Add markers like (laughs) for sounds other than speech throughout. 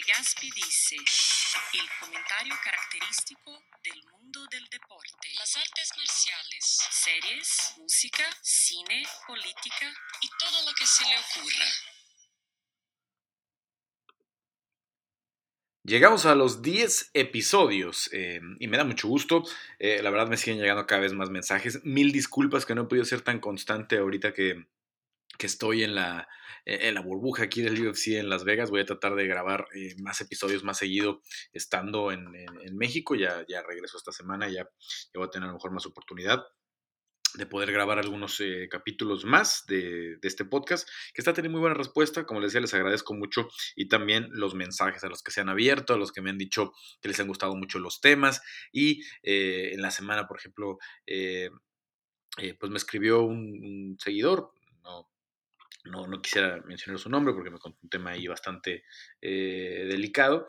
De Gaspi dice, el comentario característico del mundo del deporte, las artes marciales, series, música, cine, política y todo lo que se le ocurra. Llegamos a los 10 episodios eh, y me da mucho gusto. Eh, la verdad me siguen llegando cada vez más mensajes. Mil disculpas que no he podido ser tan constante ahorita que, que estoy en la, en la burbuja aquí del UFC en Las Vegas. Voy a tratar de grabar eh, más episodios más seguido estando en, en, México. Ya, ya regreso esta semana, ya, voy a tener a lo mejor más oportunidad de poder grabar algunos eh, capítulos más de, de, este podcast, que está teniendo muy buena respuesta. Como les decía, les agradezco mucho y también los mensajes a los que se han abierto, a los que me han dicho que les han gustado mucho los temas. Y eh, en la semana, por ejemplo, pues me escribió un seguidor, no, no, no, quisiera mencionar su nombre porque me contó un tema ahí bastante delicado,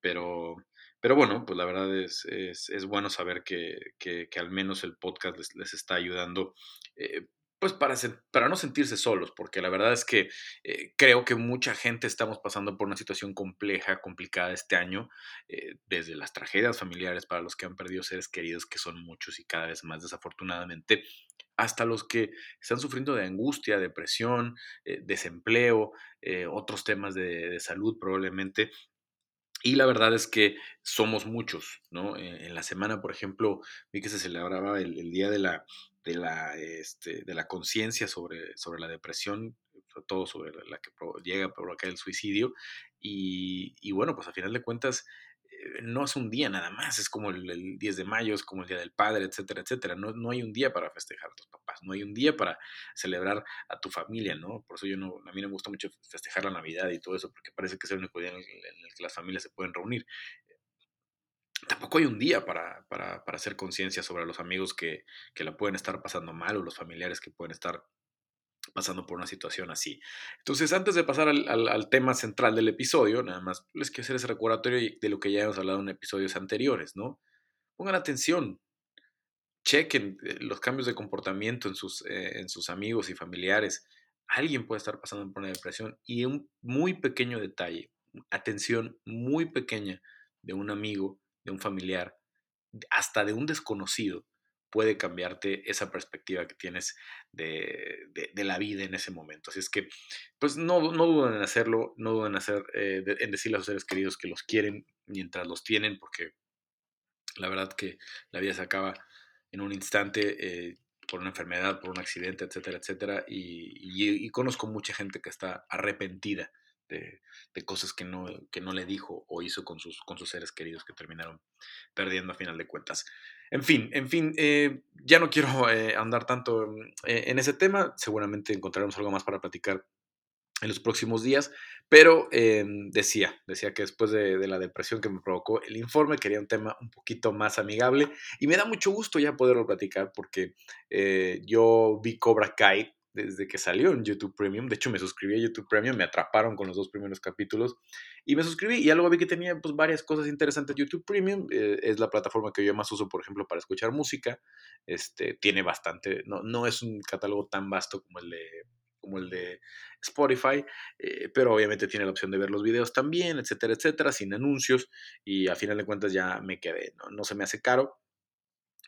pero pero bueno, pues la verdad es, es, bueno saber que, que, al menos el podcast les, les está ayudando. Eh, pues para, para no sentirse solos, porque la verdad es que eh, creo que mucha gente estamos pasando por una situación compleja, complicada este año, eh, desde las tragedias familiares para los que han perdido seres queridos, que son muchos y cada vez más desafortunadamente, hasta los que están sufriendo de angustia, depresión, desempleo, otros temas de, salud probablemente, y la verdad es que somos muchos, ¿no? Eh, en, la semana, por ejemplo, vi que se celebraba el, Día de la, de la, este, la conciencia sobre, sobre la depresión, sobre todo sobre la que llega a provocar el suicidio. Y, y, bueno, pues a final de cuentas, eh, no es un día nada más, es como el, 10 de mayo, es como el Día del Padre, etcétera, etcétera. No, no hay un día para festejar a tus papás, no hay un día para celebrar a tu familia, ¿no? Por eso yo no, a mí me gusta mucho festejar la Navidad y todo eso, porque parece que es el único día en el, que las familias se pueden reunir. Tampoco hay un día para, para, para hacer conciencia sobre los amigos que, que la pueden estar pasando mal o los familiares que pueden estar pasando por una situación así. Entonces, antes de pasar al, tema central del episodio, nada más les quiero hacer ese recordatorio de lo que ya hemos hablado en episodios anteriores, ¿no? Pongan atención, chequen eh, los cambios de comportamiento en sus, eh, en sus amigos y familiares. Alguien puede estar pasando por una depresión y un muy pequeño detalle, atención muy pequeña de un amigo, de un familiar, hasta de un desconocido, puede cambiarte esa perspectiva que tienes de, de, la vida en ese momento. Así es que, pues no, no duden en hacerlo, no duden en, hacer, eh, en decirle a sus seres queridos que los quieren mientras los tienen, porque la verdad que la vida se acaba en un instante. Eh, por una enfermedad, por un accidente, etcétera, etcétera. Y, conozco mucha gente que está arrepentida de, de, cosas que no, que no le dijo o hizo con sus, con sus seres queridos que terminaron perdiendo a final de cuentas. En fin, en fin, eh, ya no quiero eh, andar tanto eh, en ese tema, seguramente encontraremos algo más para platicar en los próximos días, pero decía, decía que después de, de, la depresión que me provocó el informe, quería un tema un poquito más amigable y me da mucho gusto ya poderlo platicar porque yo vi Cobra Kai desde que salió en YouTube Premium. De hecho, me suscribí a YouTube Premium, me atraparon con los dos primeros capítulos y me suscribí y luego vi que tenía pues, varias cosas interesantes. YouTube Premium eh, es la plataforma que yo más uso, por ejemplo, para escuchar música. Este, tiene bastante, no, no es un catálogo tan vasto como el de como el de Spotify, eh, pero obviamente tiene la opción de ver los videos también, etcétera, etcétera, sin anuncios y a final de cuentas ya me quedé, no, no se me hace caro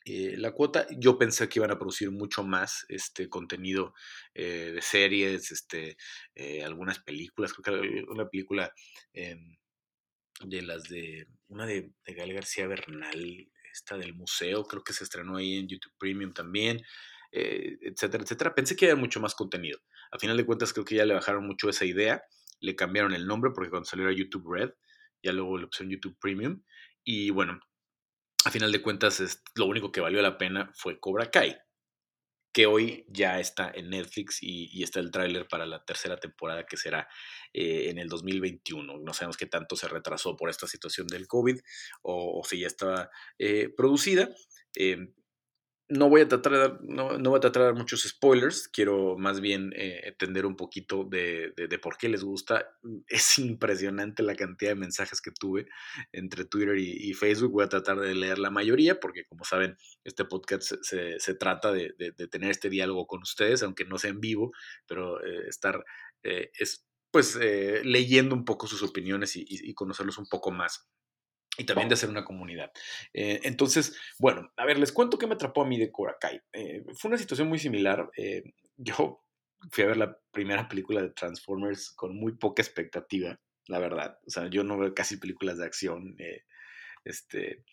eh, la cuota. Yo pensé que iban a producir mucho más este contenido eh, de series, este, eh, algunas películas, creo que una película em, de las de, una de, de García Bernal, esta del museo, creo que se estrenó ahí en YouTube Premium también, etcétera, etcétera. Pensé que había mucho más contenido. A final de cuentas creo que ya le bajaron mucho esa idea, le cambiaron el nombre porque cuando salió era YouTube Red, ya luego la opción YouTube Premium. Y bueno, a final de cuentas, es, lo único que valió la pena fue Cobra Kai, que hoy ya está en Netflix y, está el tráiler para la tercera temporada que será eh, en el 2021. No sabemos qué tanto se retrasó por esta situación del COVID o, si ya estaba eh, producida. Em, no voy a tratar de dar, no, voy a tratar de dar muchos spoilers, quiero más bien eh, entender un poquito de, de, por qué les gusta. (laughs) Es impresionante la cantidad de mensajes que tuve entre Twitter y, Facebook. Voy a tratar de leer la mayoría porque, como saben, este podcast se, se, trata de, de, tener este diálogo con ustedes, aunque no sea en vivo, pero eh, estar, eh, es pues eh, leyendo un poco sus opiniones y, conocerlos un poco más. Y también de hacer una comunidad. Eh, entonces, bueno, a ver, les cuento qué me atrapó a mí de Korakai. Eh, fue una situación muy similar. yo fui a ver la primera película de Transformers con muy poca expectativa, la verdad. O sea, yo no veo casi películas de acción. este,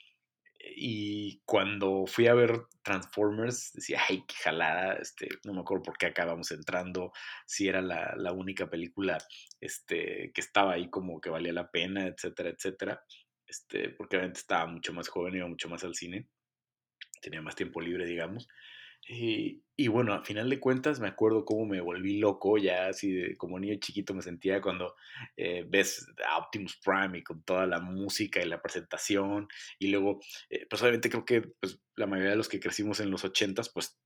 y cuando fui a ver Transformers, decía, ay, qué jalada, este, no me acuerdo por qué acabamos entrando, si era la, la, única película este, que estaba ahí como que valía la pena, etcétera, etcétera, este, porque obviamente estaba mucho más joven, iba mucho más al cine, tenía más tiempo libre, digamos, y, bueno, a final de cuentas me acuerdo cómo me volví loco, ya así como niño chiquito me sentía cuando eh, ves a Optimus Prime y con toda la música y la presentación. Y luego, eh, pues obviamente creo que pues, la mayoría de los que crecimos en los ochentas, pues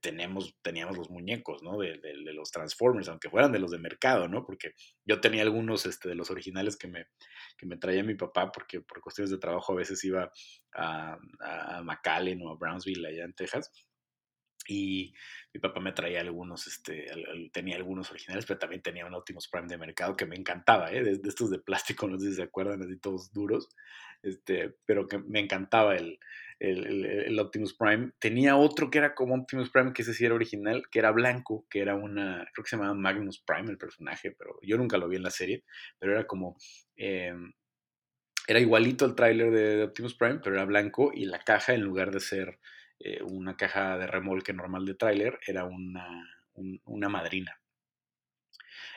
tenemos, teníamos los muñecos, ¿no? De, los Transformers, aunque fueran de los de mercado, ¿no? Porque yo tenía algunos este, de los originales que me, que me traía mi papá, porque por cuestiones de trabajo a veces iba a, a McAllen o a Brownsville allá en Texas y mi papá me traía algunos, este, tenía algunos originales, pero también tenía un Optimus Prime de mercado que me encantaba, ¿eh? de, estos de plástico, no sé si se acuerdan, así todos duros, este, pero que me encantaba el, el, el, Optimus Prime. Tenía otro que era como Optimus Prime, que ese sí era original, que era blanco, que era una, creo que se llamaba Magnus Prime el personaje, pero yo nunca lo vi en la serie, pero era como... Em, era igualito al tráiler de Optimus Prime, pero era blanco y la caja en lugar de ser eh, una caja de remolque normal de tráiler, era una, una madrina.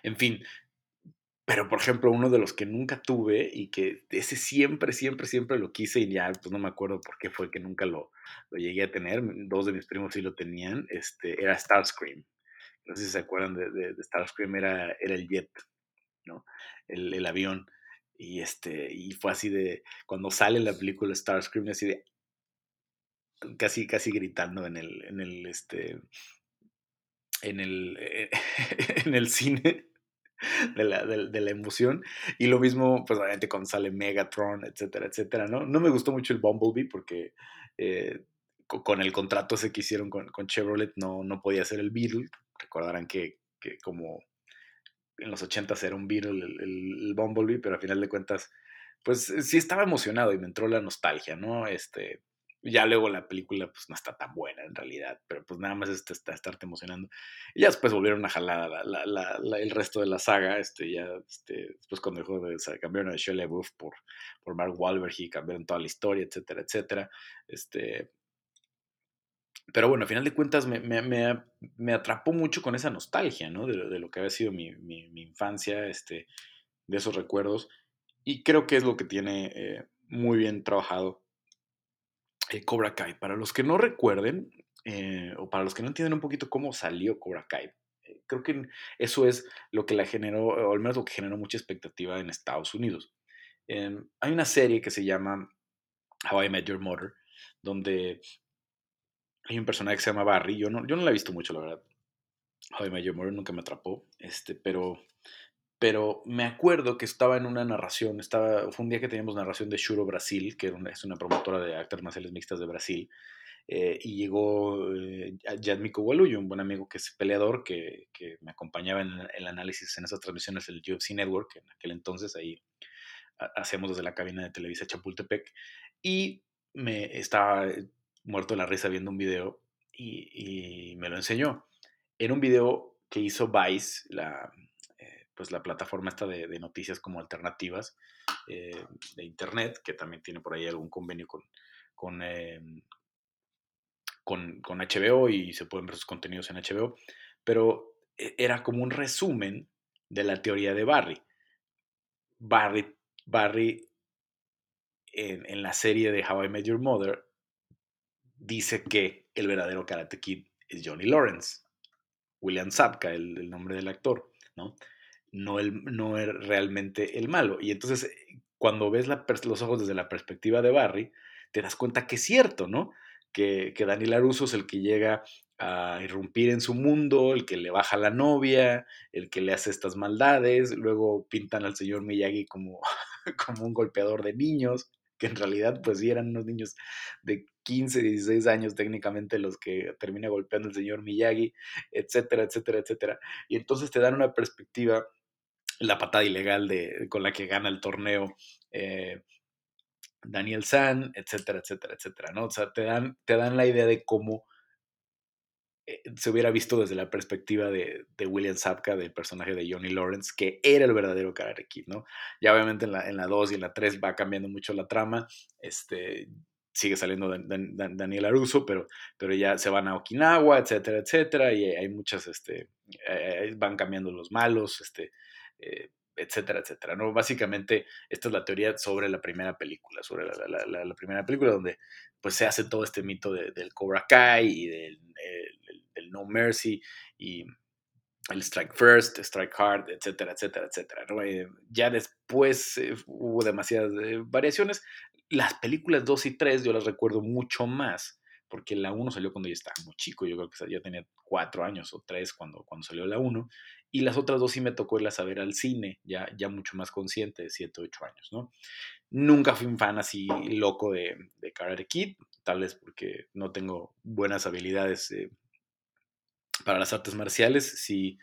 En fin, pero por ejemplo, uno de los que nunca tuve y que ese siempre, siempre, siempre lo quise y ya pues no me acuerdo por qué fue que nunca lo, llegué a tener, dos de mis primos sí lo tenían, este, era Starscream. No sé si se acuerdan de, de, Starscream, era, era el jet, ¿no? El, el, avión. Y, este, y fue así de, cuando sale la película Starscream, así de, casi, casi gritando en el, en el, este, en el, (laughs) en el cine de la, de, la, emoción. Y lo mismo, pues obviamente cuando sale Megatron, etcétera, etcétera, ¿no? No me gustó mucho el Bumblebee porque eh, con el contrato ese que hicieron con, con, Chevrolet no, no podía ser el Beetle. Recordarán que, que como en los 80 era un Beetle el, el, Bumblebee, pero a final de cuentas, pues sí estaba emocionado y me entró la nostalgia, ¿no? Este, ya luego la película pues no está tan buena en realidad, pero pues nada más es está, estarte emocionando. Y ya después volvieron a jalar la, el resto de la saga, este, ya este, después cuando dejó de, cambiaron a Shelley LaBeouf por, por Mark Wahlberg y cambiaron toda la historia, etcétera, etcétera. Este, pero bueno, al final de cuentas me, me, me, me atrapó mucho con esa nostalgia, ¿no? De, de lo que había sido mi, mi, mi, infancia, este, de esos recuerdos. Y creo que es lo que tiene eh, muy bien trabajado eh, Cobra Kai. Para los que no recuerden, eh, o para los que no entienden un poquito cómo salió Cobra Kai, eh, creo que eso es lo que la generó, o al menos lo que generó mucha expectativa en Estados Unidos. Em, hay una serie que se llama How I Met Your Mother, donde hay un personaje que se llama Barry. Yo no, yo no la he visto mucho, la verdad. How I Met Your Mother nunca me atrapó, este, pero pero me acuerdo que estaba en una narración, estaba, fue un día que teníamos narración de Shuro Brasil, que es una promotora de artes marciales mixtas de Brasil, eh, y llegó eh, Yadmiko Waluyo, un buen amigo que es peleador, que, que me acompañaba en el análisis en esas transmisiones del UFC Network, en aquel entonces ahí hacemos desde la cabina de Televisa Chapultepec, y me estaba muerto de la risa viendo un video y, y me lo enseñó. Era un video que hizo Vice, la, pues la plataforma esta de, noticias como alternativas eh, de internet, que también tiene por ahí algún convenio con, em, con, con, HBO y se pueden ver sus contenidos en HBO, pero e, era como un resumen de la teoría de Barry. Barry, Barry en, la serie de How I Met Your Mother dice que el verdadero Karate Kid es Johnny Lawrence, William Zabka, el, el nombre del actor, ¿no? No, el, no es realmente el malo. Y entonces, eh, cuando ves los ojos desde la perspectiva de Barry, te das cuenta que es cierto, ¿no? Que, que Daniel Aruso es el que llega a irrumpir en su mundo, el que le baja la novia, el que le hace estas maldades, luego pintan al señor Miyagi como, (laughs) como un golpeador de niños, que en realidad pues sí eran unos niños de 15, 16 años técnicamente los que termina golpeando el señor Miyagi, etcétera, etcétera, etcétera. Y entonces te dan una perspectiva la patada ilegal de, con la que gana el torneo eh, Daniel San, etcétera, etcétera, etcétera, ¿no? O sea, te dan, te dan la idea de cómo eh, se hubiera visto desde la perspectiva de, William Sapka, del personaje de Johnny Lawrence, que era el verdadero Karate ¿no? Ya obviamente en la, en la 2 y en la 3 va cambiando mucho la trama, este, sigue saliendo Daniel Aruso, pero, pero ya se van a Okinawa, etcétera, etcétera, y hay muchas, este, eh, van cambiando los malos, este, eh, etcétera, etcétera. ¿no? Básicamente, esta es la teoría sobre la primera película, sobre la, primera película donde pues, se hace todo este mito del Cobra Kai y del, No Mercy y el Strike First, Strike Hard, etcétera, etcétera, etcétera. Eh, ya después eh, hubo demasiadas variaciones. Las películas 2 y 3 yo las recuerdo mucho más porque la 1 salió cuando yo estaba muy chico, yo creo que ya tenía 4 años o 3 cuando, cuando salió la 1, y las otras dos sí me tocó irlas a ver al cine, ya, ya mucho más consciente, de 7 o 8 años, ¿no? Nunca fui un fan así loco de, de Karate Kid, tal vez porque no tengo buenas habilidades eh, para las artes marciales, sí...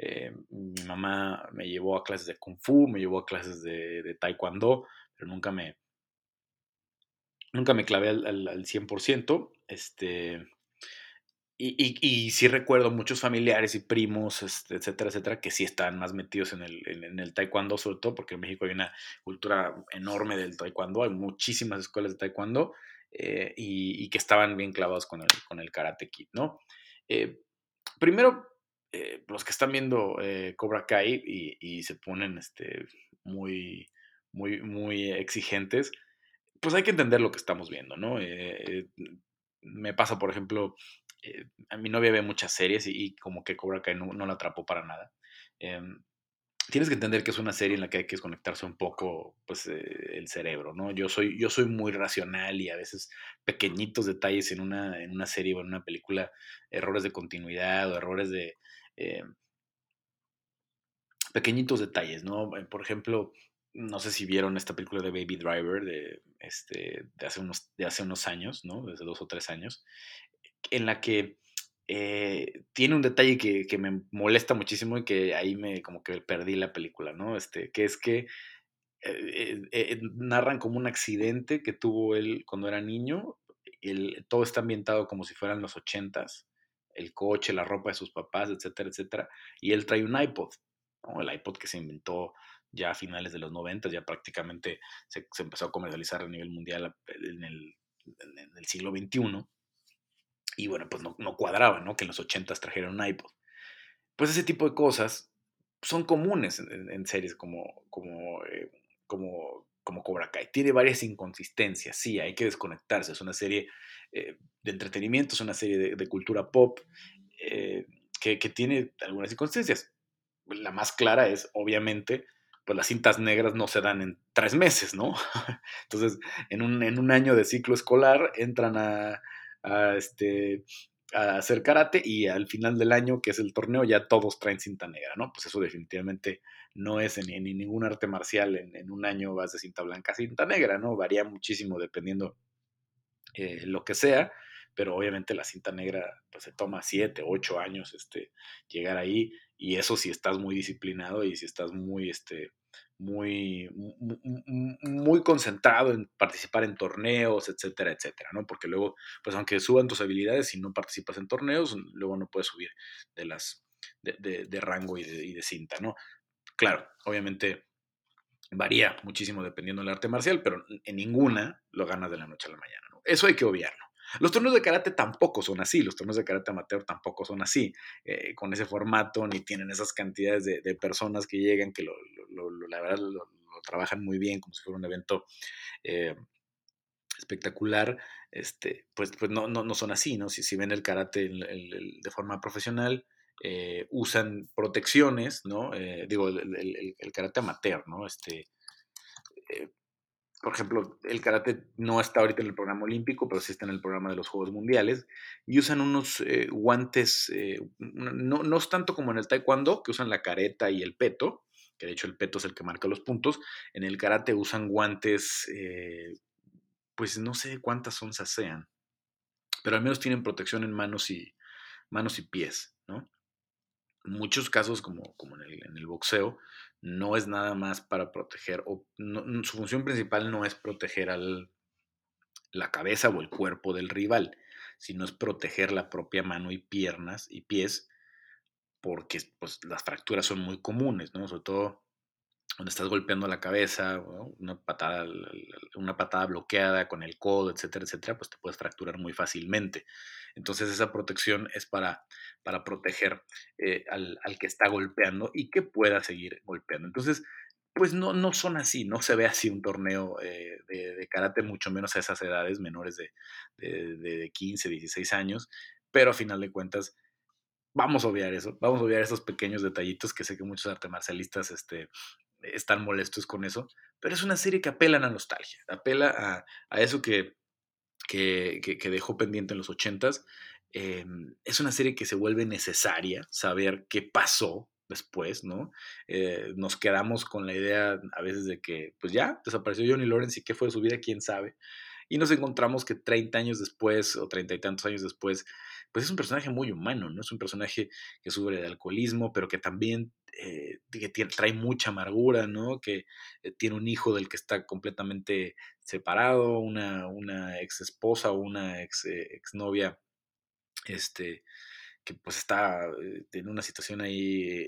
Eh, mi mamá me llevó a clases de kung fu, me llevó a clases de, de taekwondo, pero nunca me, nunca me clavé al, al, 100%. Este, y, y, sí recuerdo muchos familiares y primos, este, etcétera, etcétera, que sí están más metidos en el, en, el taekwondo, sobre todo porque en México hay una cultura enorme del taekwondo, hay muchísimas escuelas de taekwondo eh, y, que estaban bien clavados con el, con el karate kid, ¿no? Eh, primero, eh, los que están viendo Cobra Kai y, y, se ponen este, muy, muy, muy exigentes, pues hay que entender lo que estamos viendo, ¿no? Me pasa, por ejemplo, eh, a mi novia ve muchas series y, como que Cobra Kai no, la atrapó para nada. Em, tienes que entender que es una serie en la que hay que desconectarse un poco pues, el cerebro, ¿no? Yo soy, yo soy muy racional y a veces pequeñitos detalles en una, en una serie o en una película, errores de continuidad o errores de... pequeñitos detalles, ¿no? Por ejemplo, no sé si vieron esta película de Baby Driver de, este, de, hace, unos, de hace unos años, ¿no? Desde dos o tres años, en la que eh, tiene un detalle que, me molesta muchísimo y que ahí me como que perdí la película, ¿no? Este, que es que eh, eh, narran como un accidente que tuvo él cuando era niño, el, todo está ambientado como si fueran los ochentas, el coche, la ropa de sus papás, etcétera, etcétera, y él trae un iPod, ¿no? El iPod que se inventó ya a finales de los 90, ya prácticamente se, empezó a comercializar a nivel mundial en el, siglo XXI. Y bueno, pues no, cuadraba, ¿no? Que en los 80 trajeron un iPod. Pues ese tipo de cosas son comunes en, series como, como, eh, como, como Cobra Kai. Tiene varias inconsistencias, sí, hay que desconectarse. Es una serie eh, de entretenimiento, es una serie de, cultura pop eh, que, que, tiene algunas inconsistencias. La más clara es, obviamente, pues las cintas negras no se dan en tres meses, ¿no? (laughs) Entonces, en un, en un año de ciclo escolar entran a, este, a hacer karate y al final del año, que es el torneo, ya todos traen cinta negra, ¿no? Pues eso definitivamente no es en, ningún arte marcial. En, un año vas de cinta blanca a cinta negra, ¿no? Varía muchísimo dependiendo eh, lo que sea, pero obviamente la cinta negra pues se toma siete, ocho años este, llegar ahí y eso si estás muy disciplinado y si estás muy, este, muy, muy concentrado en participar en torneos, etcétera, etcétera, ¿no? Porque luego, pues aunque suban tus habilidades, si no participas en torneos, luego no puedes subir de las, de, rango y de, y de cinta, ¿no? Claro, obviamente varía muchísimo dependiendo del arte marcial, pero en ninguna lo ganas de la noche a la mañana, ¿no? Eso hay que obviarlo. Los torneos de karate tampoco son así, los torneos de karate amateur tampoco son así, eh, con ese formato, ni tienen esas cantidades de, personas que llegan, que lo, la verdad lo, trabajan muy bien, como si fuera un evento eh, espectacular, este, pues, pues no, no, no, son así, ¿no? Si, si ven el karate de forma profesional, eh, usan protecciones, ¿no? digo, el, karate amateur, ¿no? Este, por ejemplo, el karate no está ahorita en el programa olímpico, pero sí está en el programa de los Juegos Mundiales, y usan unos eh, guantes, eh, no, no es tanto como en el taekwondo, que usan la careta y el peto, que de hecho el peto es el que marca los puntos, en el karate usan guantes, eh, pues no sé cuántas onzas sean, pero al menos tienen protección en manos y, manos y pies, ¿no? Muchos casos, como, como en el boxeo, no es nada más para proteger, o su función principal no es proteger al, la cabeza o el cuerpo del rival, sino es proteger la propia mano y piernas y pies, porque pues, las fracturas son muy comunes, ¿no? Sobre todo cuando estás golpeando la cabeza, una, patada, una patada bloqueada con el codo, etcétera, etcétera, pues te puedes fracturar muy fácilmente. Entonces esa protección es para, para proteger eh, al, que está golpeando y que pueda seguir golpeando. Entonces, pues no, no son así, no se ve así un torneo eh, de, karate, mucho menos a esas edades menores de, de, de 15, 16 años, pero a final de cuentas vamos a obviar eso, vamos a obviar esos pequeños detallitos que sé que muchos artes marcialistas este, están molestos con eso, pero es una serie que apela a la nostalgia, apela a, eso que, que, dejó pendiente en los ochentas. Em, es una serie que se vuelve necesaria saber qué pasó después, ¿no? Eh, nos quedamos con la idea a veces de que, pues ya, desapareció Johnny Lawrence y qué fue de su vida, quién sabe. Y nos encontramos que 30 años después o treinta y tantos años después, pues es un personaje muy humano, ¿no? Es un personaje que sufre de alcoholismo, pero que también eh, que trae mucha amargura, ¿no? Que eh, tiene un hijo del que está completamente separado, una, una ex esposa o una ex, eh, ex novia, este, que pues está en una situación ahí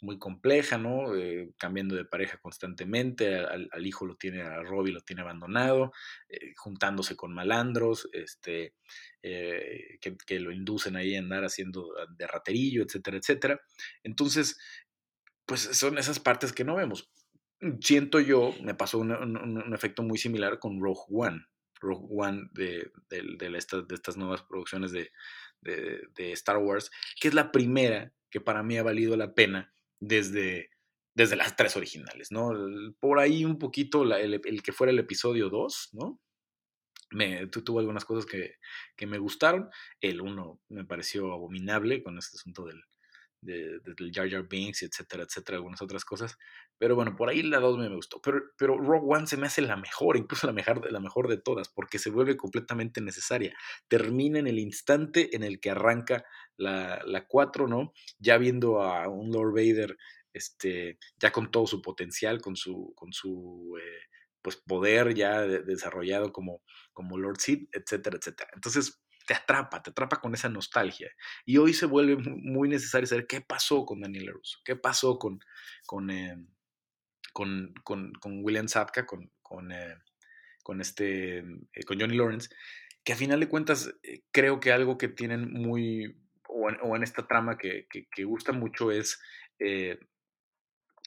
muy compleja, ¿no? Eh, cambiando de pareja constantemente, al, hijo lo tiene, a Robbie lo tiene abandonado, eh, juntándose con malandros, este, eh, que, lo inducen ahí a andar haciendo de raterillo, etcétera, etcétera. Entonces, pues son esas partes que no vemos. Siento yo, me pasó un, efecto muy similar con Rogue One. Rogue One de, de, estas nuevas producciones de, de Star Wars, que es la primera que para mí ha valido la pena desde, desde las tres originales, ¿no? Por ahí un poquito el, que fuera el episodio 2, ¿no? Me, tuvo algunas cosas que, que, me gustaron. El 1 me pareció abominable con este asunto del, de, Jar Jar Binks, etcétera, etcétera, algunas otras cosas. Pero bueno, por ahí la 2 me, gustó. Pero, pero Rogue One se me hace la mejor, incluso la mejor, la mejor de todas, porque se vuelve completamente necesaria. Termina en el instante en el que arranca la, la 4, ¿no? Ya viendo a un Lord Vader, este, ya con todo su potencial, con su, con su eh, pues poder ya desarrollado como, como Lord Sid, etcétera, etcétera. Entonces, te atrapa, te atrapa con esa nostalgia. Y hoy se vuelve muy necesario saber qué pasó con Daniel Russo, qué pasó con, con, eh, con, con, William Zapka, con, con, eh, con, este, con Johnny Lawrence, que a final de cuentas creo que algo que tienen muy o en, esta trama que, que, gusta mucho es eh,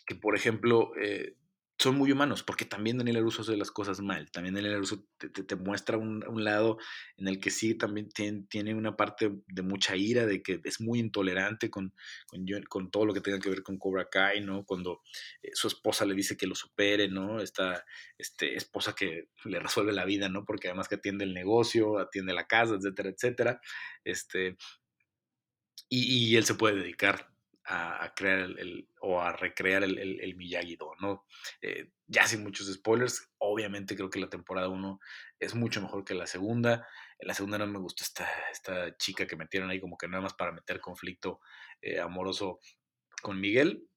que, por ejemplo, eh, son muy humanos, porque también Daniel Russo hace las cosas mal. También Daniel Russo te, te, muestra un, un, lado en el que sí también tiene, tiene, una parte de mucha ira, de que es muy intolerante con, con, con todo lo que tenga que ver con Cobra Kai, ¿no? Cuando eh, su esposa le dice que lo supere, ¿no? Esta este, esposa que le resuelve la vida, ¿no? Porque además que atiende el negocio, atiende la casa, etcétera, etcétera. Este, y, él se puede dedicar a, crear el, o a recrear el, el, Miyagi-Do, ¿no? Eh, ya sin muchos spoilers, obviamente creo que la temporada 1 es mucho mejor que la segunda. En la segunda no me gustó esta, esta chica que metieron ahí como que nada más para meter conflicto eh, amoroso con Miguel,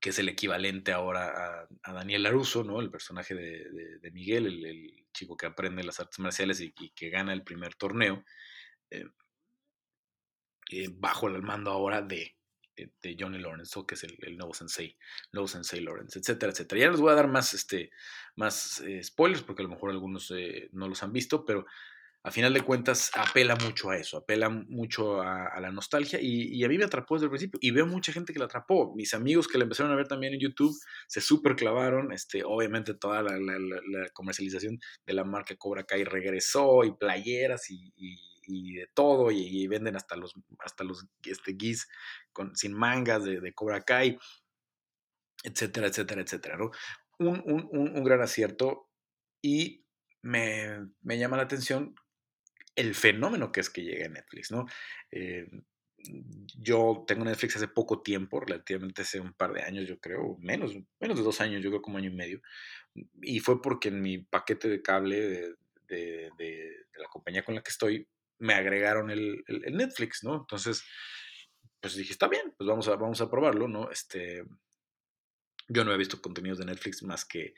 que es el equivalente ahora a, Daniel LaRusso, ¿no? El personaje de, Miguel, el, chico que aprende las artes marciales y, que gana el primer torneo. Eh, bajo el mando ahora de, de, Johnny Lawrence, que es el, nuevo sensei, nuevo sensei Lawrence, etcétera, etcétera. Ya les voy a dar más, este, más eh, spoilers, porque a lo mejor algunos eh, no los han visto, pero a final de cuentas apela mucho a eso, apela mucho a, la nostalgia y, a mí me atrapó desde el principio y veo mucha gente que la atrapó. Mis amigos que la empezaron a ver también en YouTube se super clavaron, este, obviamente toda la, comercialización de la marca Cobra Kai regresó y playeras y y de todo, y, venden hasta los, hasta los este, guis con, sin mangas de, de Cobra Kai, etcétera, etcétera, etcétera, ¿no? Un, un, un, gran acierto y me, me, llama la atención el fenómeno que es que llega a Netflix, ¿no? Eh, yo tengo Netflix hace poco tiempo, relativamente hace un par de años, yo creo, menos, menos de dos años, yo creo como año y medio, y fue porque en mi paquete de cable de, de, de la compañía con la que estoy me agregaron el, Netflix, ¿no? Entonces, pues dije, está bien, pues vamos a, vamos a probarlo, ¿no? Este, Yo no he visto contenidos de Netflix más que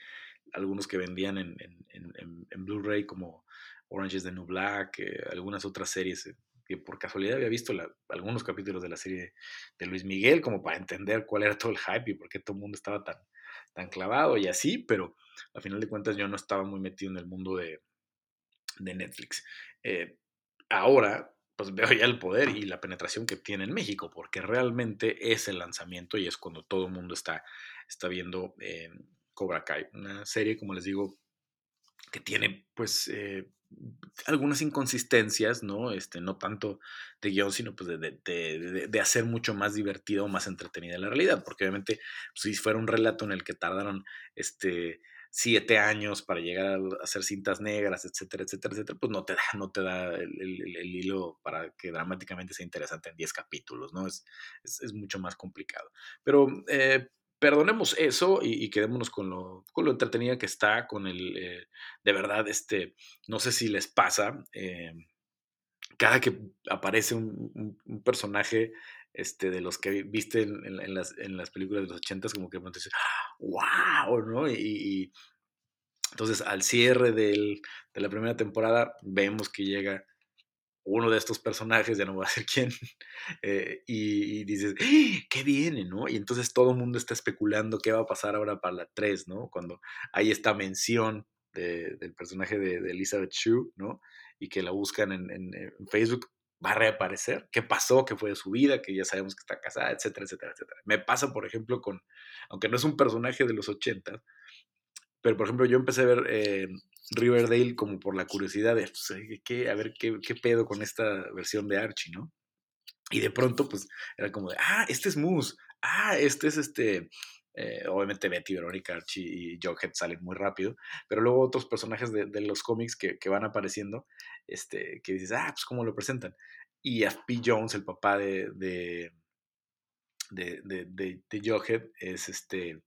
algunos que vendían en, en, en, Blu-ray como Orange is the New Black, eh, algunas otras series eh, que por casualidad había visto algunos capítulos de la serie de Luis Miguel como para entender cuál era todo el hype y por qué todo el mundo estaba tan, tan clavado y así, pero a final de cuentas yo no estaba muy metido en el mundo de, de Netflix. Eh, ahora, pues veo ya el poder y la penetración que tiene en México, porque realmente es el lanzamiento y es cuando todo el mundo está, está viendo eh, Cobra Kai, una serie, como les digo, que tiene pues eh, algunas inconsistencias, ¿no? Este, no tanto de guion, sino pues de, de, hacer mucho más divertida o más entretenida la realidad, porque obviamente pues, si fuera un relato en el que tardaron este, siete años para llegar a hacer cintas negras, etcétera, etcétera, etcétera, pues no te da, (laughs) no te da el, hilo para que dramáticamente sea interesante en diez capítulos, ¿no? Es, es, mucho más complicado. Pero eh, perdonemos eso y, quedémonos con lo, con lo entretenida que está, con el, eh, de verdad, este, no sé si les pasa, eh, cada que aparece un, personaje este, de los que viste en, las, películas de los ochentas, como que pronto dices, ¡wow! ¿no? Y, entonces al cierre de la primera temporada vemos que llega uno de estos personajes, ya no voy a decir quién, (laughs) eh, y, dices, ¡Ah! ¿qué viene? ¿no? Y entonces todo el mundo está especulando qué va a pasar ahora para la 3, ¿no? Cuando hay esta mención del personaje de, Elizabeth Shue, ¿no? Y que la buscan en, Facebook, va a reaparecer. ¿Qué pasó? ¿Qué fue de su vida? Que ya sabemos que está casada, etcétera, etcétera, etcétera. Me pasa, por ejemplo, con, aunque no es un personaje de los 80, pero por ejemplo yo empecé a ver eh, Riverdale como por la curiosidad de, pues, ¿qué, a ver qué, qué, pedo con esta versión de Archie, ¿no? Y de pronto, pues, era como de, ah, este es Moose, ah, este es este, eh, obviamente Betty, Verónica, Archie y Jughead salen muy rápido, pero luego otros personajes de, de los cómics que, que, van apareciendo, este, que dices, ah, pues cómo lo presentan. Y F.P. Jones, el papá de, de, de, de, de Jughead, es este,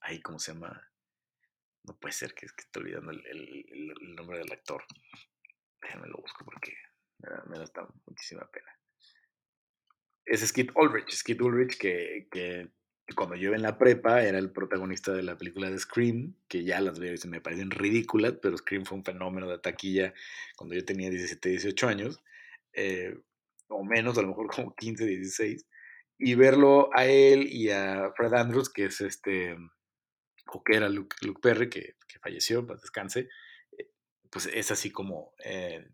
ahí, ¿cómo se llama? No puede ser que, que estoy olvidando el, nombre del actor. Déjenme lo busco porque me da, muchísima pena. Es Skid Ulrich. Skid Ulrich que, que cuando yo en la prepa era el protagonista de la película de Scream, que ya las veo y se me parecen ridículas, pero Scream fue un fenómeno de taquilla cuando yo tenía 17, 18 años, eh, o menos, a lo mejor como 15, 16, y verlo a él y a Fred Andrews, que es este o que era Luke, Perry, que, falleció, pues descanse, eh, pues es así como eh,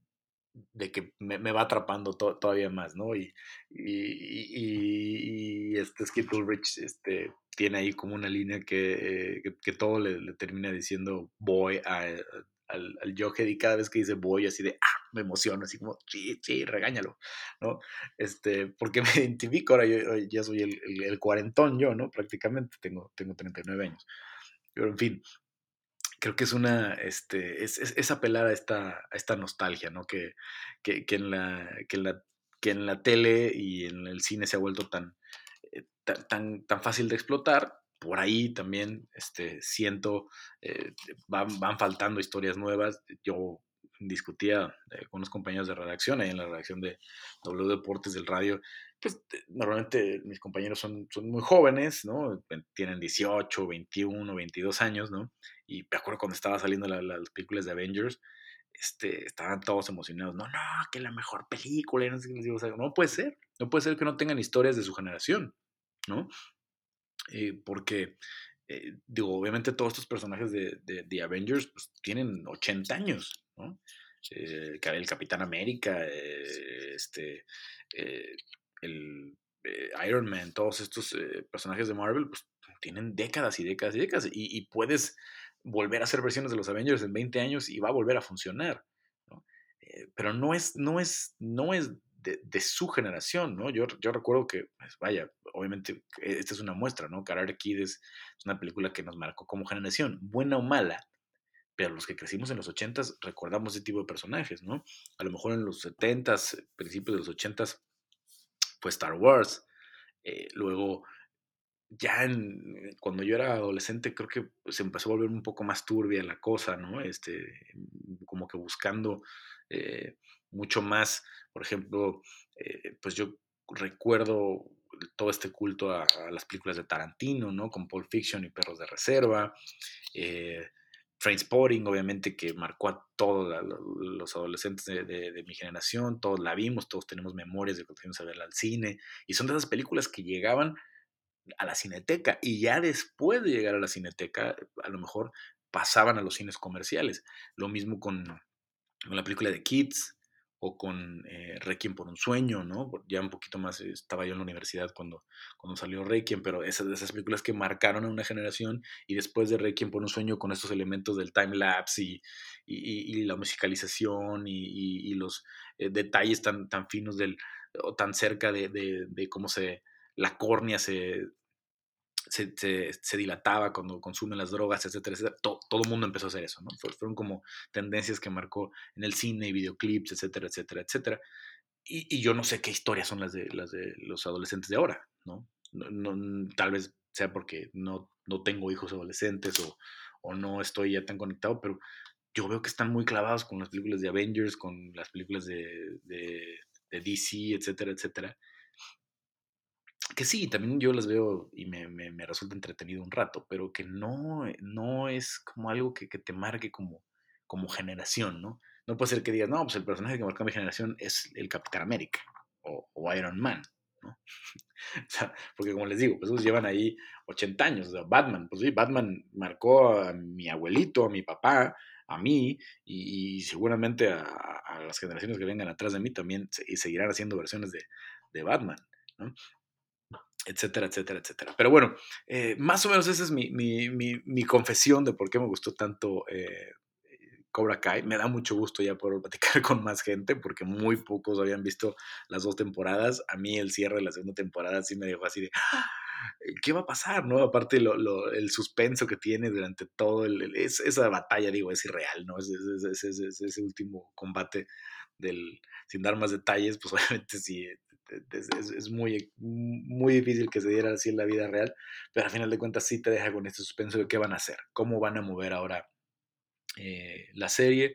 de que me, va atrapando todavía más, ¿no? Y, y, este Skip Ulrich este, tiene ahí como una línea que, que, todo le, termina diciendo voy al, al y cada vez que dice voy así de, ah, me emociono, así como, sí, sí, regáñalo, ¿no? Este, porque (laughs) me identifico, ahora yo, ya soy el, el, cuarentón yo, ¿no? Prácticamente tengo, tengo 39 años. Pero en fin, creo que es una, este, es, es, apelar a esta, a esta nostalgia, ¿no? Que, que, que, en la, que, en la, que en la tele y en el cine se ha vuelto tan, eh, tan, tan, fácil de explotar. Por ahí también este, siento, eh, van, van faltando historias nuevas. Yo discutía eh, con unos compañeros de redacción, ahí en la redacción de W Deportes del radio, pues normalmente mis compañeros son, son muy jóvenes, ¿no? Tienen 18, 21, 22 años, ¿no? Y me acuerdo cuando estaba saliendo las películas de Avengers, este, estaban todos emocionados, no, no, que la mejor película, no, sé qué o sea, no puede ser, no puede ser que no tengan historias de su generación, ¿no? Eh, porque, eh, digo, obviamente todos estos personajes de, de, Avengers pues, tienen 80 años, ¿no? Eh, el Capitán América, este, el eh, Iron Man, todos estos eh, personajes de Marvel, pues tienen décadas y décadas y décadas. Y, puedes volver a hacer versiones de los Avengers en 20 años y va a volver a funcionar. Eh, pero no es, no es, no es de, su generación, ¿no? Yo, yo recuerdo que, pues, vaya, obviamente esta es una muestra, ¿no? Karate Kid es, una película que nos marcó como generación, buena o mala, pero los que crecimos en los 80s recordamos ese tipo de personajes, ¿no? A lo mejor en los 70s, principios de los 80s, fue Star Wars. Eh, luego, ya en, cuando yo era adolescente, creo que se empezó a volver un poco más turbia la cosa, ¿no? Este, como que buscando eh, mucho más, por ejemplo, eh, pues yo recuerdo todo este culto a, las películas de Tarantino, ¿no? Con Pulp Fiction y Perros de Reserva. Trainspotting, obviamente, que marcó a todos los adolescentes de, mi generación, todos la vimos, todos tenemos memorias de cuando fuimos a verla al cine, y son de esas películas que llegaban a la cineteca, y ya después de llegar a la cineteca, a lo mejor pasaban a los cines comerciales. Lo mismo con, con la película de Kids, o con eh, Requiem por un sueño, ¿no? Ya un poquito más, eh, estaba yo en la universidad cuando, cuando salió Requiem, pero esas esas películas que marcaron a una generación y después de Requiem por un sueño con estos elementos del time lapse y, y, la musicalización y, los eh, detalles tan, tan finos del, o tan cerca de, de, de cómo se, la córnea se, se, dilataba cuando consumen las drogas, etcétera, etcétera. Todo, el mundo empezó a hacer eso, ¿no? Fueron como tendencias que marcó en el cine, videoclips, etcétera, etcétera, etcétera. Y, yo no sé qué historias son las de, los adolescentes de ahora, ¿no? tal vez sea porque no, no tengo hijos adolescentes o, no estoy ya tan conectado, pero yo veo que están muy clavados con las películas de Avengers, con las películas de, de DC, etcétera, etcétera que sí, también yo las veo y me, me, resulta entretenido un rato, pero que no, no es como algo que, que, te marque como, como generación, ¿no? No puede ser que digas, no, pues el personaje que marcó mi generación es el Capitán América o, o Iron Man, ¿no? (laughs) o sea, porque como les digo, pues ellos llevan ahí 80 años, o sea, Batman, pues sí, Batman marcó a mi abuelito, a mi papá, a mí y, seguramente a, a, las generaciones que vengan atrás de mí también y seguirán haciendo versiones de, de Batman, ¿no? Etcétera, etcétera, etcétera. Pero bueno, eh, más o menos esa es mi, mi, mi, confesión de por qué me gustó tanto eh, Cobra Kai. Me da mucho gusto ya poder (laughs) platicar con más gente porque muy pocos habían visto las dos temporadas. A mí el cierre de la segunda temporada sí me dejó así de... ¡Ah! ¿Qué va a pasar? ¿no? Aparte lo, lo, el suspenso que tiene durante todo esa batalla, digo, es irreal, ¿no? Ese, último combate sin dar más detalles, pues (laughs) obviamente sí es, muy, muy difícil que se diera así en la vida real, pero al final de cuentas sí te deja con este suspenso de qué van a hacer, cómo van a mover ahora eh, la serie.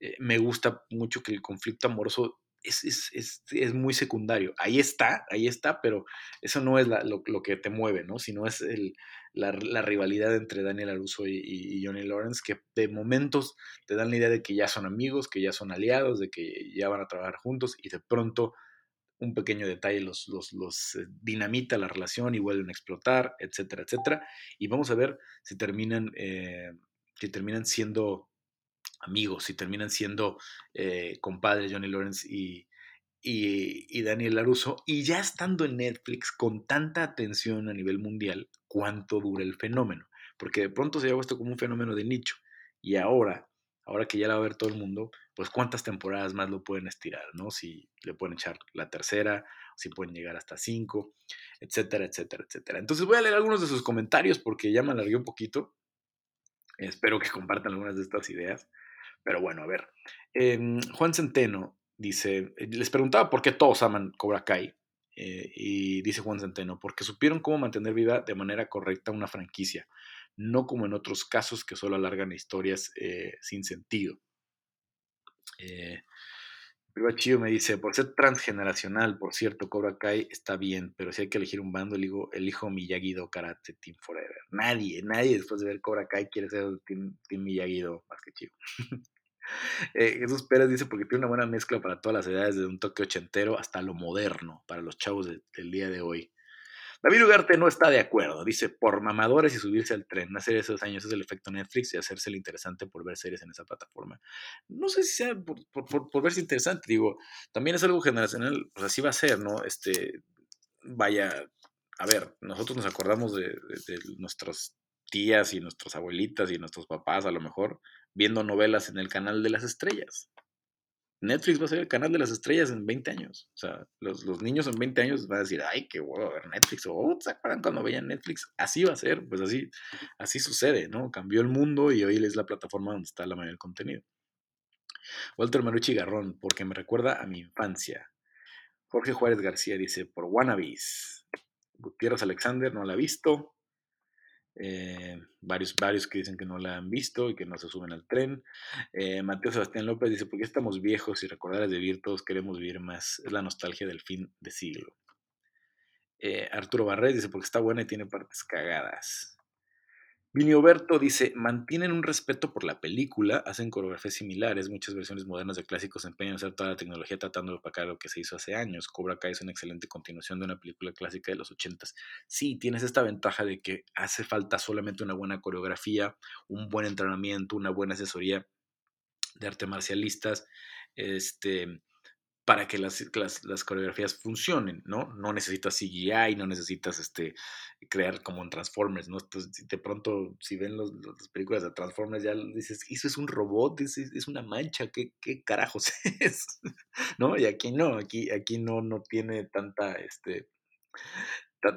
Eh, me gusta mucho que el conflicto amoroso es, es, muy secundario. Ahí está, ahí está, pero eso no es lo, que te mueve, ¿no? Sino es el, la, la, rivalidad entre Daniel Aruso y, y, Johnny Lawrence, que de momentos te dan la idea de que ya son amigos, que ya son aliados, de que ya van a trabajar juntos y de pronto un pequeño detalle los, los, eh, dinamita la relación y vuelven a explotar, etcétera, etcétera. Y vamos a ver si terminan, eh, si terminan siendo amigos, si terminan siendo eh, compadres Johnny Lawrence y, y, Daniel Laruso. Y ya estando en Netflix con tanta atención a nivel mundial, ¿cuánto dura el fenómeno? Porque de pronto se ha puesto como un fenómeno de nicho. Y ahora ahora que ya la va a ver todo el mundo, pues cuántas temporadas más lo pueden estirar, ¿no? Si le pueden echar la tercera, si pueden llegar hasta cinco, etcétera, etcétera, etcétera. Entonces voy a leer algunos de sus comentarios porque ya me alargué un poquito. Espero que compartan algunas de estas ideas. Pero bueno, a ver. Em, Juan Centeno dice, eh, les preguntaba por qué todos aman Cobra Kai. Eh, y dice Juan Centeno, porque supieron cómo mantener viva de manera correcta una franquicia no como en otros casos que solo alargan historias eh, sin sentido. Eh, Chido me dice, por ser transgeneracional, por cierto, Cobra Kai está bien, pero si hay que elegir un bando, elijo, elijo Miyagi-Do Karate Team Forever. Nadie, nadie después de ver Cobra Kai quiere ser Team, team más que chido. (laughs) eh, Jesús Pérez dice, porque tiene una buena mezcla para todas las edades, desde un toque ochentero hasta lo moderno, para los chavos del día de hoy. David Ugarte no está de acuerdo. Dice, por mamadores y subirse al tren. Hacer esos años es el efecto Netflix y hacerse lo interesante por ver series en esa plataforma. No sé si sea por, por, verse interesante. Digo, también es algo generacional. Pues así va a ser, ¿no? Este, vaya, a ver, nosotros nos acordamos de, de, nuestras tías y nuestras abuelitas y nuestros papás, a lo mejor, viendo novelas en el canal de las estrellas. Netflix va a ser el canal de las estrellas en 20 años. O sea, los, niños en 20 años van a decir, ay, qué bueno ver Netflix. O, ¿se acuerdan cuando veían Netflix? Así va a ser, pues así, así sucede, ¿no? Cambió el mundo y hoy es la plataforma donde está la mayoría del contenido. Walter Marucci Garrón, porque me recuerda a mi infancia. Jorge Juárez García dice, por Wannabes. Gutiérrez Alexander no la ha visto. Eh, varios, varios que dicen que no la han visto y que no se suben al tren. Eh, Mateo Sebastián López dice, porque estamos viejos y recordar es vivir, todos queremos vivir más. Es la nostalgia del fin de siglo. Eh, Arturo Barret dice, porque está buena y tiene partes cagadas. Vinio Berto dice, mantienen un respeto por la película, hacen coreografías similares, muchas versiones modernas de clásicos empeñan en usar toda la tecnología tratando de opacar lo que se hizo hace años. Cobra Kai es una excelente continuación de una película clásica de los ochentas. Sí, tienes esta ventaja de que hace falta solamente una buena coreografía, un buen entrenamiento, una buena asesoría de arte marcialistas, este, para que las, las, coreografías funcionen, ¿no? No necesitas CGI, no necesitas este, crear como en Transformers, ¿no? De pronto, si ven los, las películas de Transformers, ya dices, eso es un robot, es, es una mancha, ¿qué, ¿qué, carajos (laughs) es? ¿No? Y aquí no, aquí, aquí no, no tiene tanta, este,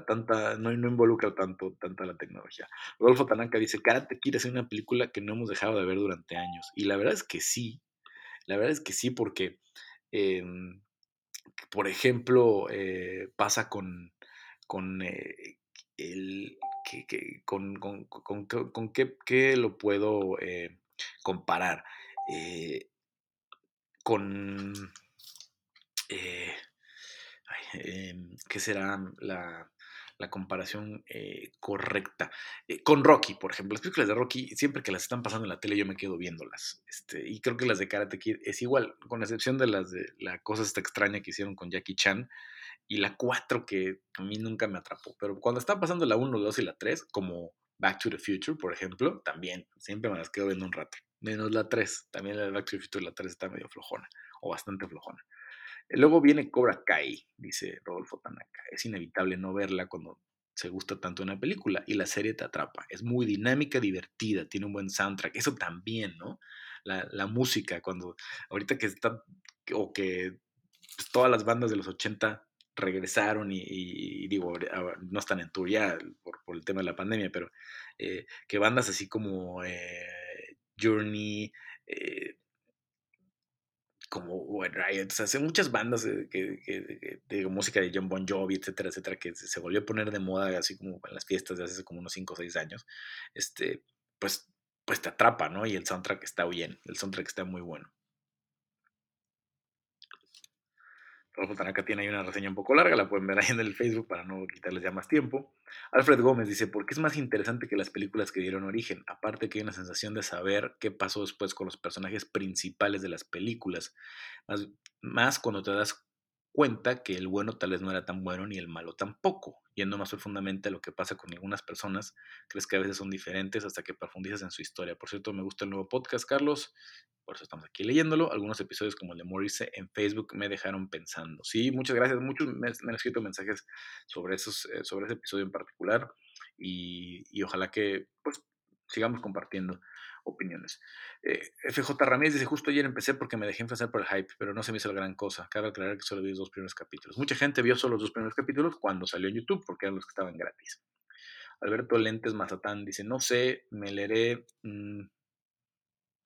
tanta, no, no involucra tanto, tanta la tecnología. Rodolfo Tanaka dice, Karate Kid es una película que no hemos dejado de ver durante años. Y la verdad es que sí, la verdad es que sí, porque Em, por ejemplo, eh, pasa con, con eh, el... Que, con, con, con, qué, lo puedo eh, comparar. con... Em, ¿Qué será la la comparación eh, correcta. Eh, con Rocky, por ejemplo, las películas de Rocky, siempre que las están pasando en la tele, yo me quedo viéndolas. Este, y creo que las de Karate Kid es igual, con excepción de las de la cosa esta extraña que hicieron con Jackie Chan y la 4 que a mí nunca me atrapó. Pero cuando están pasando la 1, la 2 y la 3, como Back to the Future, por ejemplo, también, siempre me las quedo viendo un rato. Menos la 3, también la de Back to the Future, la 3 está medio flojona, o bastante flojona. Luego viene Cobra Kai, dice Rodolfo Tanaka. Es inevitable no verla cuando se gusta tanto una película y la serie te atrapa. Es muy dinámica, divertida, tiene un buen soundtrack. Eso también, ¿no? La, música, cuando ahorita que está, o que pues, todas las bandas de los 80 regresaron y, digo, no están en tour ya por, el tema de la pandemia, pero eh, que bandas así como eh, Journey, eh, como White Riot, o sea, muchas bandas de, de, música de John Bon Jovi, etcétera, etcétera, que se volvió a poner de moda así como en las fiestas de hace como unos 5 o 6 años, este, pues, pues te atrapa, ¿no? Y el soundtrack está bien, el soundtrack está muy bueno. Rolfo Tanaka tiene ahí una reseña un poco larga, la pueden ver ahí en el Facebook para no quitarles ya más tiempo. Alfred Gómez dice, ¿por qué es más interesante que las películas que dieron origen? Aparte que hay una sensación de saber qué pasó después con los personajes principales de las películas. Más, más cuando te das cuenta que el bueno tal vez no era tan bueno ni el malo tampoco. Yendo más profundamente a lo que pasa con algunas personas, crees que a veces son diferentes hasta que profundizas en su historia. Por cierto, me gusta el nuevo podcast, Carlos por eso estamos aquí leyéndolo. Algunos episodios como el de Morrissey en Facebook me dejaron pensando. Sí, muchas gracias. Muchos me, han escrito mensajes sobre, esos, eh, sobre ese episodio en particular y, ojalá que pues, sigamos compartiendo opiniones. Eh, FJ Ramírez dice, justo ayer empecé porque me dejé influenciar por el hype, pero no se me hizo la gran cosa. Cabe aclarar que solo vi los dos primeros capítulos. Mucha gente vio solo los dos primeros capítulos cuando salió en YouTube, porque eran los que estaban gratis. Alberto Lentes Mazatán dice, no sé, me leeré... Mm,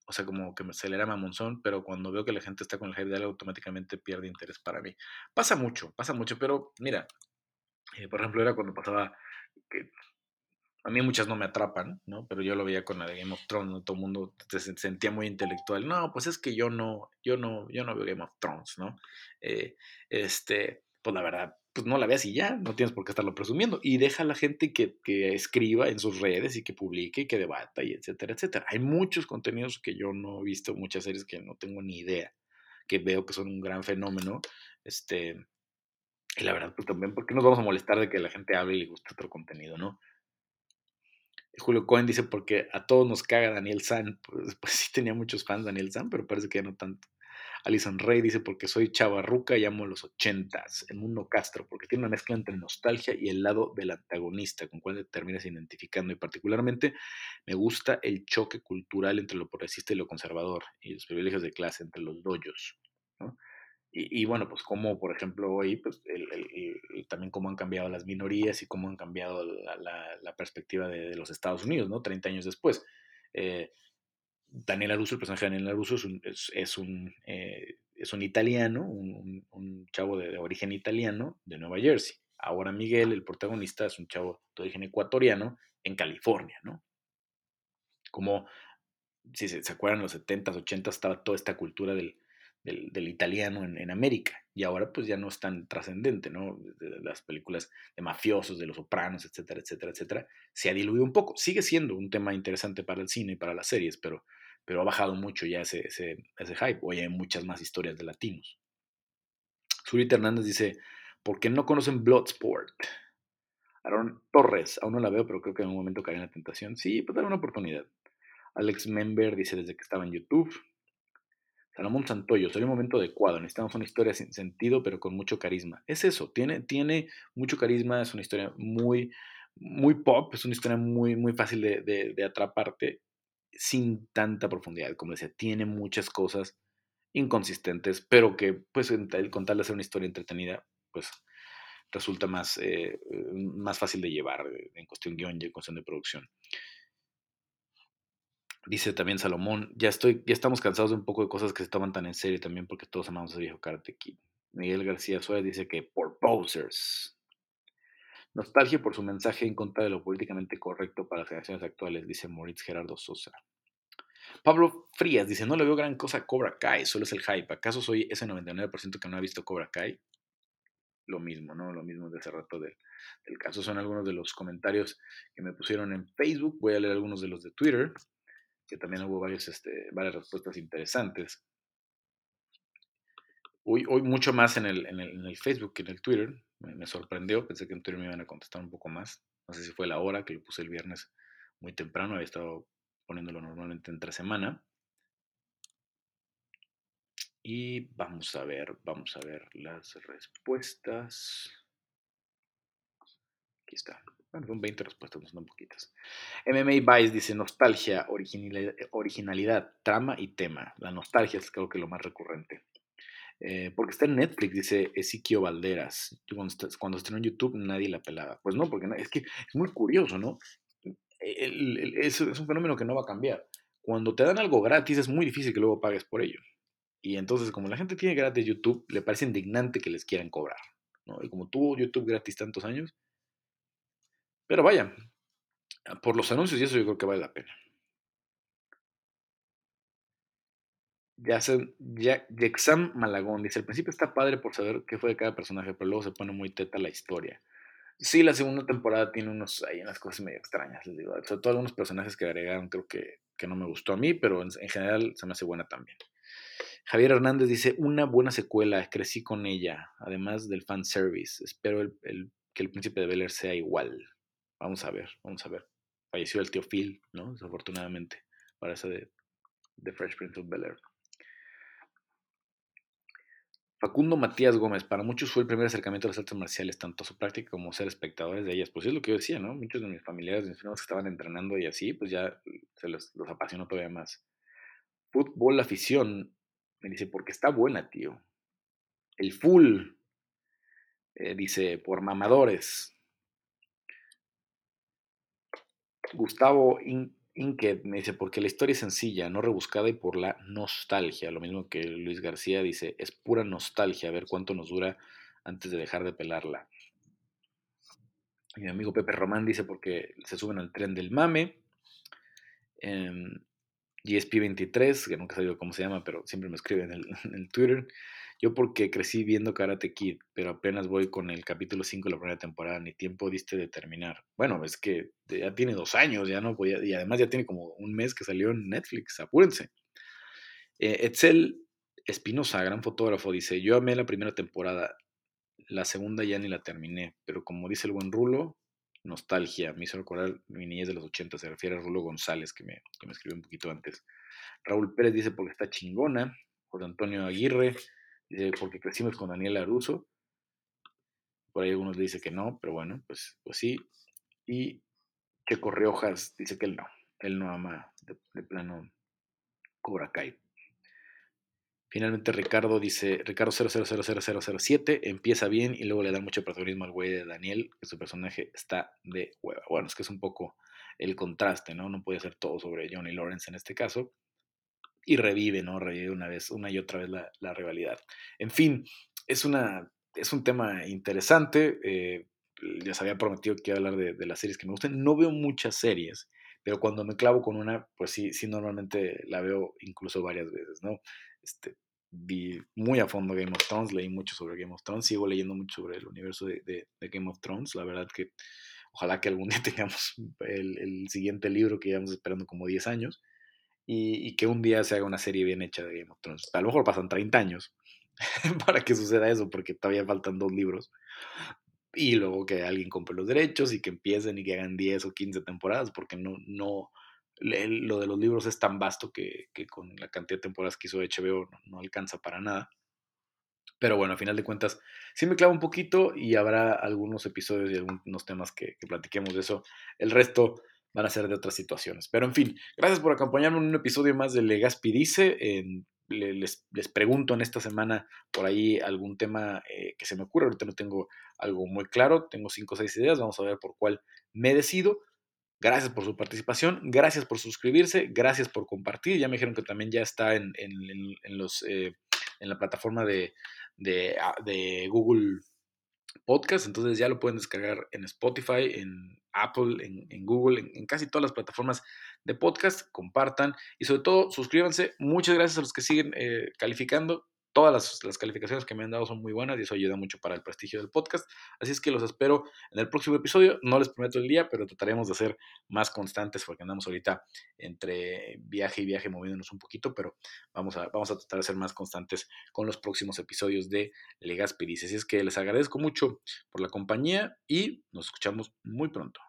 o sea, como que me acelera mamonzón, pero cuando veo que la gente está con el hype de algo, automáticamente pierde interés para mí. Pasa mucho, pasa mucho, pero mira, eh, por ejemplo, era cuando pasaba que a mí muchas no me atrapan, ¿no? Pero yo lo veía con la de Game of Thrones, Todo el mundo se sentía muy intelectual. No, pues es que yo no, yo no, yo no veo Game of Thrones, ¿no? Eh, este, pues la verdad, pues no la veas y ya, no tienes por qué estarlo presumiendo. Y deja a la gente que, que, escriba en sus redes y que publique y que debata y etcétera, etcétera. Hay muchos contenidos que yo no he visto, muchas series que no tengo ni idea, que veo que son un gran fenómeno. Este, y la verdad, pues también, ¿por qué nos vamos a molestar de que la gente hable y le guste otro contenido, no? Julio Cohen dice, porque a todos nos caga Daniel San. Pues, pues sí tenía muchos fans Daniel San, pero parece que ya no tanto. Alison Rey dice, porque soy chavarruca y amo los ochentas. El mundo Castro, porque tiene una mezcla entre nostalgia y el lado del antagonista, con cual te terminas identificando. Y particularmente me gusta el choque cultural entre lo progresista y lo conservador, y los privilegios de clase entre los doyos. Y, bueno, pues como por ejemplo hoy, pues también cómo han cambiado las minorías y cómo han cambiado la, perspectiva de, los Estados Unidos, ¿no? 30 años después. Eh, Daniel Aruso, el personaje de Daniel Aruso, es un, es, un, eh, es un italiano, un, chavo de, origen italiano de Nueva Jersey. Ahora Miguel, el protagonista, es un chavo de origen ecuatoriano en California, ¿no? Como, si se, acuerdan, en los 70s, 80s estaba toda esta cultura del, del, italiano en, América. Y ahora pues ya no es tan trascendente, ¿no? las películas de mafiosos, de los sopranos, etcétera, etcétera, etcétera, se ha diluido un poco. Sigue siendo un tema interesante para el cine y para las series, pero, pero ha bajado mucho ya ese, ese, ese hype. Hoy hay muchas más historias de latinos. Zurita Hernández dice, ¿por qué no conocen Bloodsport? Aaron Torres, aún no la veo, pero creo que en un momento cae en la tentación. Sí, pues dar una oportunidad. Alex Member dice desde que estaba en YouTube. Salomón Santoyo, soy un momento adecuado. Necesitamos una historia sin sentido, pero con mucho carisma. Es eso, tiene, tiene mucho carisma, es una historia muy, muy pop, es una historia muy, muy fácil de, de, atraparte, sin tanta profundidad. Como decía, tiene muchas cosas inconsistentes, pero que, pues, con tal de hacer una historia entretenida, pues resulta más, eh, más fácil de llevar eh, en cuestión guion y en cuestión de producción. Dice también Salomón, ya estoy, ya estamos cansados de un poco de cosas que se toman tan en serio también porque todos amamos a viejo Karate Kid. Miguel García Suárez dice que por posers. Nostalgia por su mensaje en contra de lo políticamente correcto para las generaciones actuales, dice Moritz Gerardo Sosa. Pablo Frías dice, no le veo gran cosa a Cobra Kai, solo es el hype. ¿Acaso soy ese 99% que no ha visto Cobra Kai? Lo mismo, ¿no? Lo mismo de hace rato del, del caso. Son algunos de los comentarios que me pusieron en Facebook. Voy a leer algunos de los de Twitter que también hubo varios, este, varias respuestas interesantes. Hoy, hoy mucho más en el, en, el, Facebook que en el Twitter. Me, sorprendió, pensé que en Twitter me iban a contestar un poco más. No sé si fue la hora que lo puse el viernes muy temprano, había estado poniéndolo normalmente entre semana. Y vamos a ver, vamos a ver las respuestas. Aquí está. Bueno, son 20 respuestas, no son poquitas. MMA Vice dice nostalgia, originalidad, trama y tema. La nostalgia es creo que lo más recurrente. Eh, porque está en Netflix, dice Ezequiel Valderas. Cuando, estrenó en YouTube nadie la pelaba. Pues no, porque es que es muy curioso, ¿no? es, es un fenómeno que no va a cambiar. Cuando te dan algo gratis es muy difícil que luego pagues por ello. Y entonces, como la gente tiene gratis YouTube, le parece indignante que les quieran cobrar. ¿no? Y como tuvo YouTube gratis tantos años, pero vaya, por los anuncios y eso yo creo que vale la pena. Yexam Malagón dice, al principio está padre por saber qué fue de cada personaje, pero luego se pone muy teta la historia. Sí, la segunda temporada tiene unos, hay unas cosas medio extrañas, les digo. Sobre todo algunos personajes que agregaron creo que, que no me gustó a mí, pero en, general se me hace buena también. Javier Hernández dice, una buena secuela, crecí con ella, además del fanservice. Espero el, que el príncipe de Bel Air sea igual. Vamos a ver, vamos a ver. Falleció el tío Phil, ¿no? Desafortunadamente, para ese de, de Fresh Prince of Bel Air. Facundo Matías Gómez, para muchos fue el primer acercamiento a las artes marciales, tanto a su práctica como ser espectadores de ellas. Pues es lo que yo decía, ¿no? Muchos de mis familiares, mis primos que estaban entrenando y así, pues ya se los, apasionó todavía más. Fútbol, afición, me dice, porque está buena, tío. El full, eh, dice, por mamadores. Gustavo Inquet me dice, porque la historia es sencilla, no rebuscada y por la nostalgia. Lo mismo que Luis García dice, es pura nostalgia, a ver cuánto nos dura antes de dejar de pelarla. mi amigo Pepe Román dice, porque se suben al tren del mame. Em, GSP23, que nunca he sabido cómo se llama, pero siempre me escribe en (laughs) en el Twitter. Yo porque crecí viendo Karate Kid, pero apenas voy con el capítulo 5 de la primera temporada, ni tiempo diste de terminar. Bueno, es que ya tiene dos años, ya no podía, y además ya tiene como un mes que salió en Netflix, apúrense. Eh, Etzel Espinosa, gran fotógrafo, dice, yo amé la primera temporada, la segunda ya ni la terminé, pero como dice el buen Rulo, nostalgia, me hizo recordar mi niñez de los 80, se refiere a Rulo González, que me, que me escribió un poquito antes. Raúl Pérez dice, porque está chingona. José Antonio Aguirre, porque crecimos con Daniel Aruso. Por ahí algunos le dicen que no, pero bueno, pues, pues sí. Y Checo Riojas dice que él no, él no ama de, plano Cobra Kai. Finalmente Ricardo dice, Ricardo 000007 empieza bien y luego le da mucho protagonismo al güey de Daniel, que su personaje está de hueva. Bueno, es que es un poco el contraste, ¿no? No puede ser todo sobre Johnny Lawrence en este caso y revive, ¿no? Revive una vez, una y otra vez la, rivalidad. En fin, es, una, es un tema interesante. Eh, se había prometido que iba a hablar de, las series que me gustan. No veo muchas series, pero cuando me clavo con una, pues sí, sí, normalmente la veo incluso varias veces, ¿no? Este, vi muy a fondo Game of Thrones, leí mucho sobre Game of Thrones, sigo leyendo mucho sobre el universo de, Game of Thrones. La verdad que ojalá que algún día (laughs) tengamos el, siguiente libro que llevamos esperando como 10 años y, que un día se haga una serie bien hecha de Game of Thrones. A lo mejor pasan 30 años (laughs) para que suceda eso, porque todavía faltan dos libros. Y luego que alguien compre los derechos y que empiecen y que hagan 10 o 15 temporadas, porque no, no, lo de los libros es tan vasto que, con la cantidad de temporadas que hizo HBO no, alcanza para nada. Pero bueno, a final de cuentas, sí me clavo un poquito y habrá algunos episodios y algunos temas que, platiquemos de eso. El resto van a ser de otras situaciones. Pero en fin, gracias por acompañarme en un episodio más de Legaspi Dice. les, les, pregunto en esta semana por ahí algún tema eh, que se me ocurre. Ahorita no tengo algo muy claro. Tengo cinco o seis ideas. Vamos a ver por cuál me decido. Gracias por su participación, gracias por suscribirse, gracias por compartir. Ya me dijeron que también ya está en, los, eh, en la plataforma de, ah, de, Google Podcast, entonces ya lo pueden descargar en Spotify, en Apple, en, Google, en, casi todas las plataformas de podcast. Compartan y sobre todo suscríbanse. Muchas gracias a los que siguen eh, calificando todas las, calificaciones que me han dado son muy buenas y eso ayuda mucho para el prestigio del podcast. Así es que los espero en el próximo episodio. No les prometo el día, pero trataremos de ser más constantes porque andamos ahorita entre viaje y viaje moviéndonos un poquito, pero vamos a, vamos a tratar de ser más constantes con los próximos episodios de Legaspi Así es que les agradezco mucho por la compañía y nos escuchamos muy pronto.